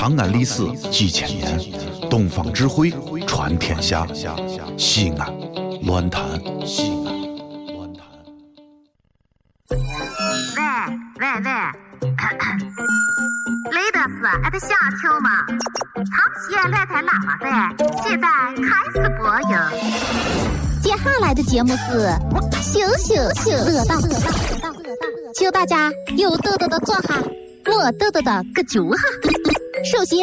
长安历史几千年，东方智慧传天下。西安，乱谈西安，乱谈。喂喂喂，雷德斯，俺的小球吗？长期乱弹喇叭在，现在开始播音。接下来的节目是羞羞羞乐道，请大家有豆豆的坐下，没豆豆的搁脚下。首先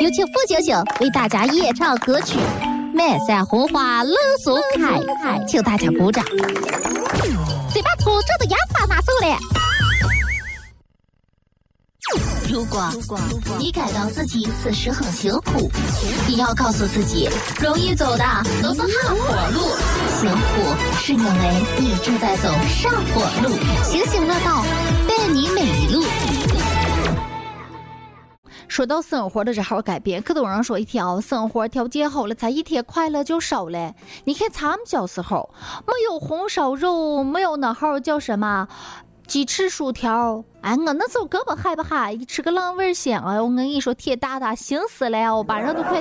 有请付星星为大家演唱歌曲《满山红花乐松开》，请大家鼓掌。先把粗糙的烟花拿走了。如果你感到自己此时很辛苦，你要告诉自己，容易走的都是下坡路，辛苦是因为你正在走上坡路。星星乐道，伴你每说到生活的这号改变，可多人说一天哦，生活条件好了，咱一天快乐就少了。你看咱们小时候，没有红烧肉，没有那号叫什么？鸡翅薯条，哎，我那时候根本害不害，一吃个浪味香啊！我跟你说，铁大大行死了，我把人都快。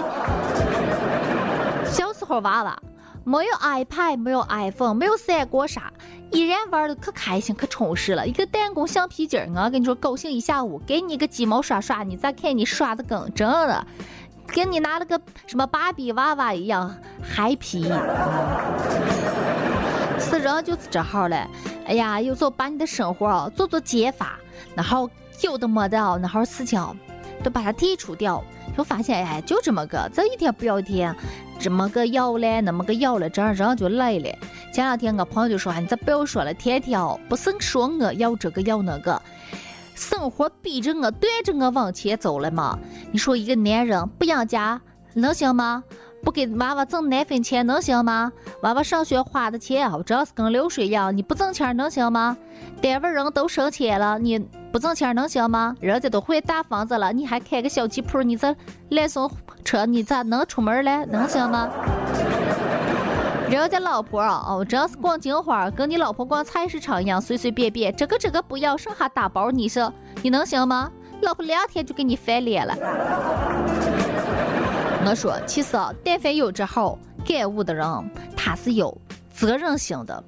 小时候娃娃没有 iPad，没有 iPhone，没有三国杀，依然玩的可开心可充实了。一个弹弓橡皮筋儿，我跟你说，高兴一下午，给你个鸡毛刷刷，你再看你刷的更真的，跟你拿了个什么芭比娃娃一样嗨皮。是人就是这号嘞。哎呀，有时候把你的生活哦做做减法，然后有的没的哦，那号事情都把它剔除掉，就发现哎，就这么个，这一天不要天，这么个要嘞，那么个要了，这样人就累了。前两天我朋友就说，你再不要说了，天天哦不是说我要这个要那个，生活逼着我，对着我往前走了嘛。你说一个男人不养家能行吗？不给娃娃挣奶粉钱能行吗？娃娃上学花的钱我只要是跟流水一样。你不挣钱能行吗？单位人都省钱了，你不挣钱能行吗？人家都会大房子了，你还开个小吉普，你这揽送车，你咋能出门嘞？能行吗？人家老婆啊，哦，真是逛金花，跟你老婆逛菜市场一样，随随便便，这个这个不要，剩下打包，你说你能行吗？老婆两天就给你翻脸了。我说，其实啊，但凡有这好感悟的人，他是有责任心的。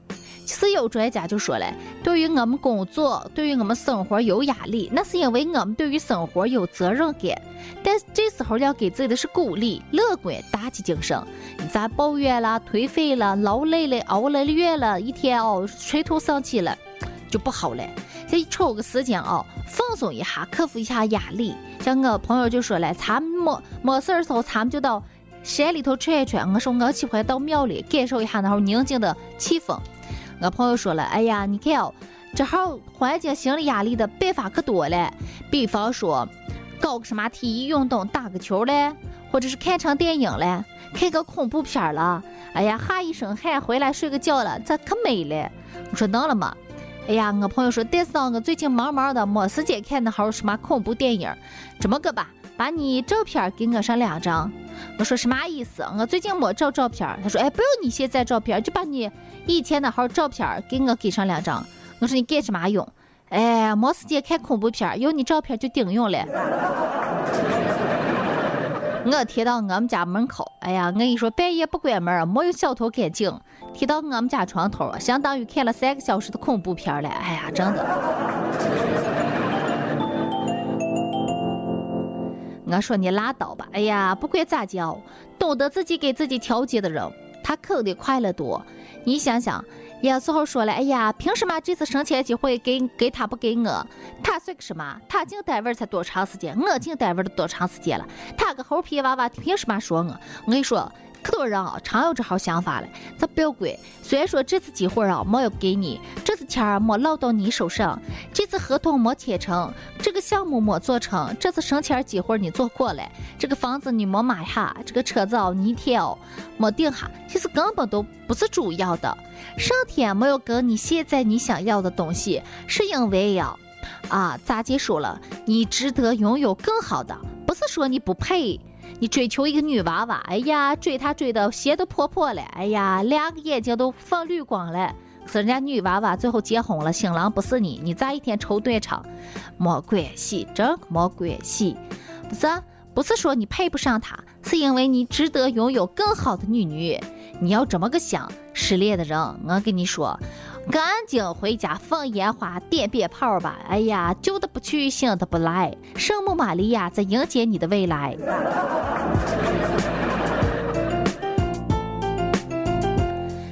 是有专家就说了，对于我们工作，对于我们生活有压力，那是因为我们对于生活有责任感。但这时候要给自己的是鼓励、乐观、打起精神。你咋抱怨了、颓废了、劳累了、熬了月了，一天哦垂头丧气了，就不好了。再抽个时间啊，放松一下，克服一下压力。像我朋友就说了，咱没没事儿时候，咱们就到山里头转一转。我说我喜欢到庙里感受一下那会宁静的气氛。我朋友说了，哎呀，你看哦，这好缓解心理压力的办法可多了，比方说搞个什么体育运动，打个球嘞，或者是看场电影嘞，看个恐怖片了。哎呀，哈一身汗回来睡个觉了，这可美了。我说能了吗？哎呀，我朋友说，但是，我最近忙忙的，没时间看那好什么恐怖电影。这么个吧，把你照片给我上两张。我说什么意思？我最近没照照片。他说，哎，不用你现在照片，就把你以前那号照片给我给上两张。我说你干什么用？哎，没时间看恐怖片，有你照片就顶用了。我贴到我们家门口，哎呀，我跟你说，半夜不关门，没有小偷敢进，贴到我们家床头，相当于看了三个小时的恐怖片了。哎呀，真的。我说你拉倒吧，哎呀，不管咋教，懂得自己给自己调节的人，他肯定快乐多。你想想。有时候说了，哎呀，凭什么这次升迁机会给给他不给我？他算个什么？他进单位才多长时间？我进单位都多长时间了？他个猴皮娃娃，凭什么说我？我跟你说。可多人啊，常有这号想法了。咱不要管，虽然说这次机会啊没有给你，这次钱儿没落到你手上，这次合同没签成，这个项目没做成，这次省钱机会你做过了，这个房子你没买下，这个车子哦你天哦没定下，其实根本都不是主要的。上天没有给你现在你想要的东西，是因为呀，啊咋结束了？你值得拥有更好的，不是说你不配。你追求一个女娃娃，哎呀，追她追的鞋都破破了，哎呀，两个眼睛都放绿光了。是人家女娃娃最后结婚了，新郎不是你，你咋一天愁断肠？没关系，真没关系。不是，不是说你配不上他，是因为你值得拥有更好的女女。你要这么个想，失恋的人，我跟你说，赶紧回家放烟花、点鞭炮吧！哎呀，旧的不去，新的不来，圣母玛利亚在迎接你的未来。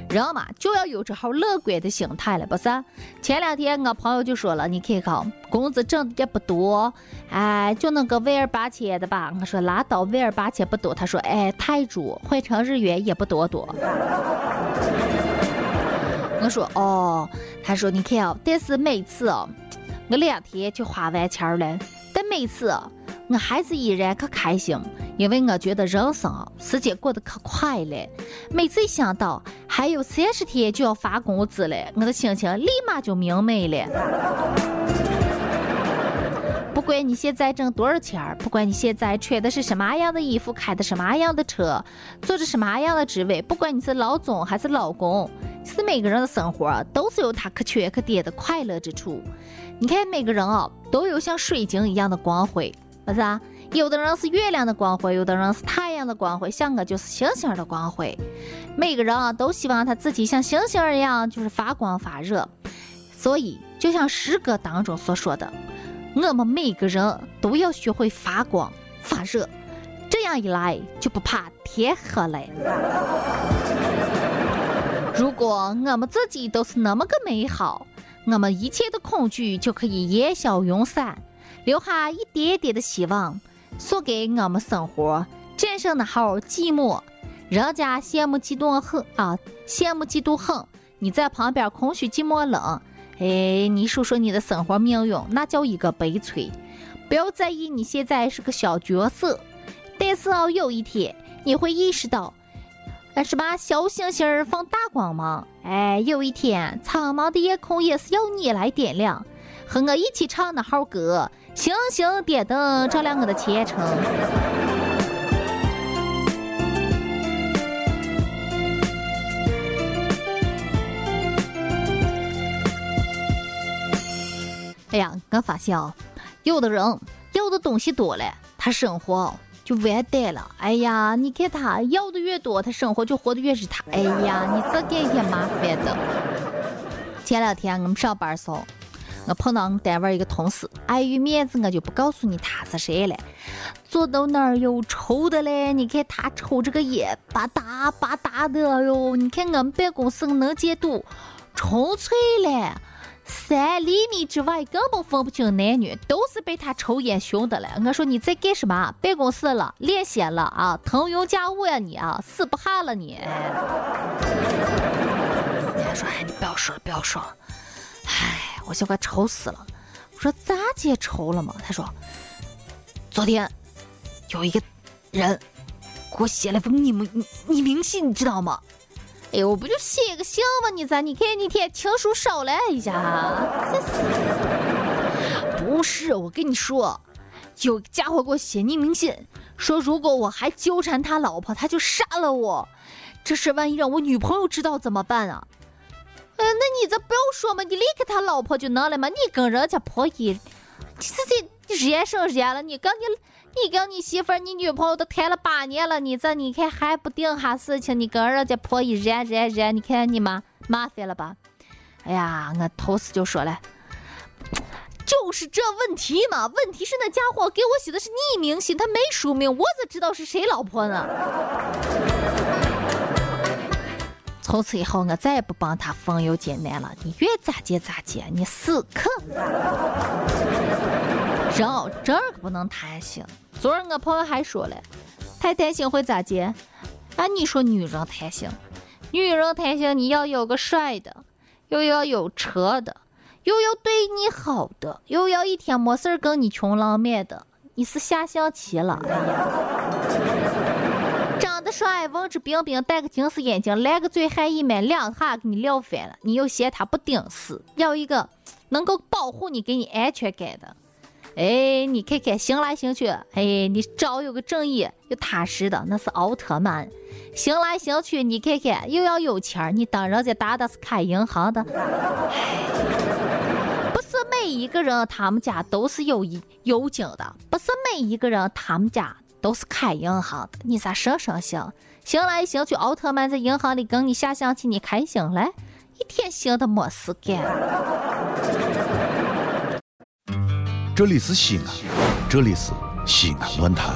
人嘛，就要有这号乐观的心态了，不是？前两天我朋友就说了，你看看，工资挣的也不多，哎，就那个万儿八千的吧。我说拉倒，万儿八千不多。他说，哎，泰铢换成日元也不多多。我说哦，他说你看哦，但是每次哦，我两天就花完钱了，但每次我还是依然可开心。因为我觉得人生时间过得可快了，每次一想到还有三十天就要发工资了，我的心情立马就明媚了。不管你现在挣多少钱，不管你现在穿的是什么样的衣服，开的什么样的车，做着什么样的职位，不管你是老总还是老公，是每个人的生活都是有他可圈可点的快乐之处。你看每个人啊，都有像水晶一样的光辉，不是啊？有的人是月亮的光辉，有的人是太阳的光辉，像我就是星星的光辉。每个人啊，都希望他自己像星星一样，就是发光发热。所以，就像诗歌当中所说的，我们每个人都要学会发光发热，这样一来就不怕天黑了。如果我们自己都是那么个美好，我们一切的恐惧就可以烟消云散，留下一点点的希望。送给我们生活战胜那号寂寞，人家羡慕嫉妒恨啊，羡慕嫉妒恨。你在旁边空虚寂寞冷，哎，你说说你的生活命运，那叫一个悲催。不要在意你现在是个小角色，但是哦，有一天你会意识到，那是把小星星放大光芒。哎，有一天苍茫的夜空也是要你来点亮，和我一起唱那号歌。星星点灯，照亮我的前程。哎呀，我发现啊，有的人要的东西多了，他生活就完蛋了。哎呀，你看他要的越多，他生活就活得越是他。哎呀，你这给也麻烦的。前两天我们上班时候。我碰到我们单位一个同事，碍于面子，我就不告诉你他是谁了。坐到那儿又抽的嘞，你看他抽这个烟，吧嗒吧嗒的，哟，你看我们办公室能见度纯粹嘞，三厘米之外根本分不清男女，都是被他抽烟熏的了。我说你在干什么？办公室了，练仙了啊？腾云驾雾呀你啊？死不怕了你？你还说哎，你不要说了，不要说了。哎，我就快愁死了。我说咋姐愁了嘛？他说，昨天有一个人给我写了封匿名匿名信，你知道吗？哎呦，我不就写个信吗？你咋？你看你天情书少了一下。不是，我跟你说，有家伙给我写匿名信，说如果我还纠缠他老婆，他就杀了我。这事万一让我女朋友知道怎么办啊？哎，那你这不要说嘛，你离开他老婆就能了嘛？你跟人家婆姨，这这热生热了，你跟你你跟你媳妇儿、你女朋友都谈了八年了，你这你看还不定下事情，你跟人家婆姨热热热，你看你妈麻烦了吧？哎呀，我头次就说了，就是这问题嘛，问题是那家伙给我写的是匿名信，他没署名，我咋知道是谁老婆呢？从此以后，我再也不帮他风油精男了。你愿咋接咋接，你死磕。人这儿可不能贪心。昨儿我朋友还说了，太贪心会咋接？啊，你说女人贪心，女人贪心，你要有个帅的，又要有车的，又要对你好的，又要一天没事儿跟你穷浪漫的，你是下象棋了？帅，文质彬彬，戴个近视眼镜，来个嘴还一枚，两下给你撂翻了。你又嫌他不顶事，要一个能够保护你、给你安全感的。哎，你看看，行来行去，哎，你找有个正义又踏实的，那是奥特曼。行来行去，你看看，又要有钱你当人家大的是开银行的。不是每一个人他们家都是有有金的，不是每一个人他们家。都是开银行的，你咋省省心？行来行去，奥特曼在银行里跟你下象棋，你开心了？一天闲的没事干。这里是西安，这里是西安论坛。